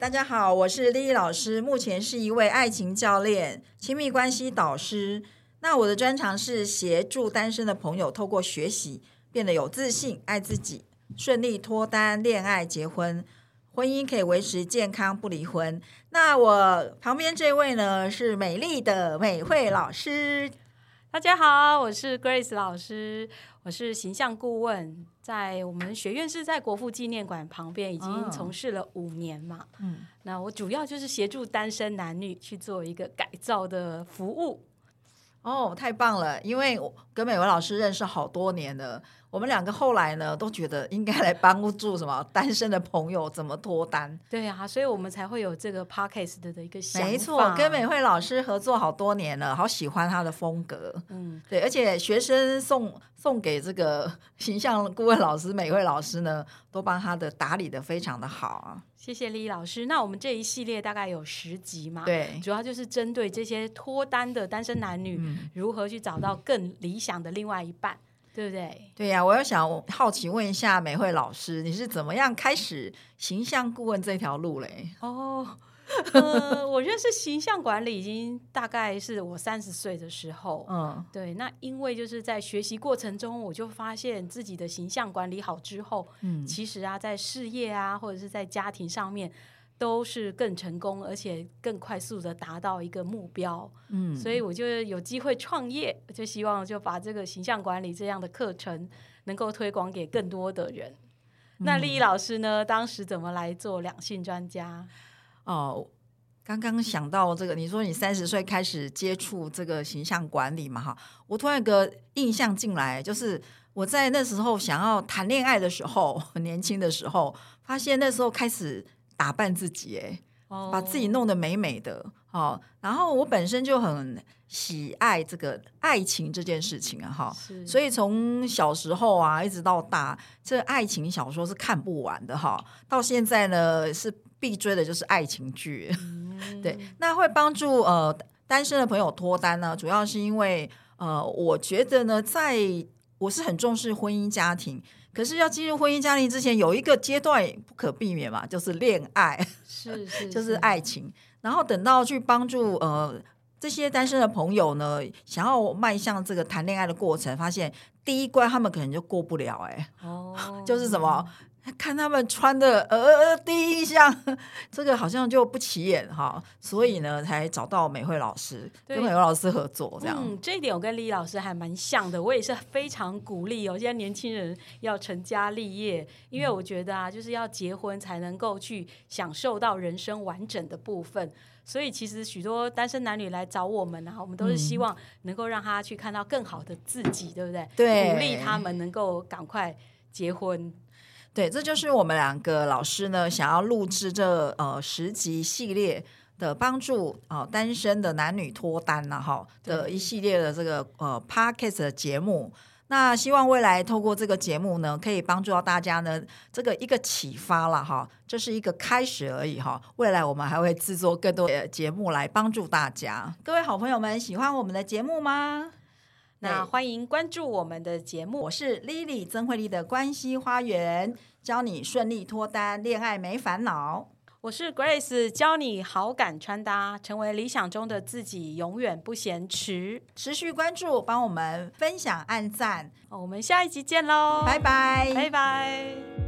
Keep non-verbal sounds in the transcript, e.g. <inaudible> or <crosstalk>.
大家好，我是丽丽老师，目前是一位爱情教练、亲密关系导师。那我的专长是协助单身的朋友透过学习变得有自信、爱自己，顺利脱单、恋爱、结婚，婚姻可以维持健康不离婚。那我旁边这位呢是美丽的美惠老师。大家好，我是 Grace 老师，我是形象顾问，在我们学院是在国父纪念馆旁边，已经从事了五年嘛。嗯，那我主要就是协助单身男女去做一个改造的服务。哦，太棒了！因为我跟美文老师认识好多年了。我们两个后来呢，都觉得应该来帮助什么单身的朋友怎么脱单。对呀，所以我们才会有这个 podcast 的一个想法。没错，跟美惠老师合作好多年了，好喜欢她的风格。嗯，对，而且学生送送给这个 <laughs> 形象顾问老师美惠老师呢，都帮他的打理的非常的好啊。谢谢李老师。那我们这一系列大概有十集嘛？对，主要就是针对这些脱单的单身男女，如何去找到更理想的另外一半。对不对？对呀，我又想好奇问一下美惠老师，你是怎么样开始形象顾问这条路嘞？哦，<laughs> 呃，我认识形象管理已经大概是我三十岁的时候。嗯，对，那因为就是在学习过程中，我就发现自己的形象管理好之后，嗯，其实啊，在事业啊，或者是在家庭上面。都是更成功，而且更快速的达到一个目标。嗯，所以我就有机会创业，就希望就把这个形象管理这样的课程能够推广给更多的人。那丽丽老师呢？当时怎么来做两性专家？哦，刚刚想到这个，你说你三十岁开始接触这个形象管理嘛？哈，我突然有个印象进来，就是我在那时候想要谈恋爱的时候，很 <laughs> 年轻的时候，发现那时候开始。打扮自己，哎，把自己弄得美美的，哦。然后我本身就很喜爱这个爱情这件事情啊，哈，所以从小时候啊一直到大，这爱情小说是看不完的，哈。到现在呢，是必追的就是爱情剧，<laughs> 对。那会帮助呃单身的朋友脱单呢，主要是因为呃，我觉得呢，在我是很重视婚姻家庭。可是要进入婚姻家庭之前，有一个阶段不可避免嘛，就是恋爱，<laughs> <laughs> 是是，就是爱情。然后等到去帮助呃这些单身的朋友呢，想要迈向这个谈恋爱的过程，发现第一关他们可能就过不了，哎，哦，<laughs> 就是什么？看他们穿的，呃，第一印象 <laughs> 这个好像就不起眼哈，所以呢，才找到美惠老师跟美惠老师合作这样。嗯，这一点我跟李老师还蛮像的，我也是非常鼓励哦，现在年轻人要成家立业，因为我觉得啊，就是要结婚才能够去享受到人生完整的部分。所以其实许多单身男女来找我们啊，我们都是希望能够让他去看到更好的自己，对不对？对，鼓励他们能够赶快结婚。对，这就是我们两个老师呢，想要录制这呃十集系列的帮助啊单身的男女脱单呐哈的一系列的这个呃 podcast 的节目。那希望未来透过这个节目呢，可以帮助到大家呢，这个一个启发了哈，这是一个开始而已哈。未来我们还会制作更多的节目来帮助大家。各位好朋友们，喜欢我们的节目吗？那欢迎关注我们的节目，我是 Lily 曾慧丽的关系花园，教你顺利脱单，恋爱没烦恼。我是 Grace，教你好感穿搭，成为理想中的自己，永远不嫌迟。持续关注，帮我们分享、按赞。我们下一集见喽，拜拜，拜拜。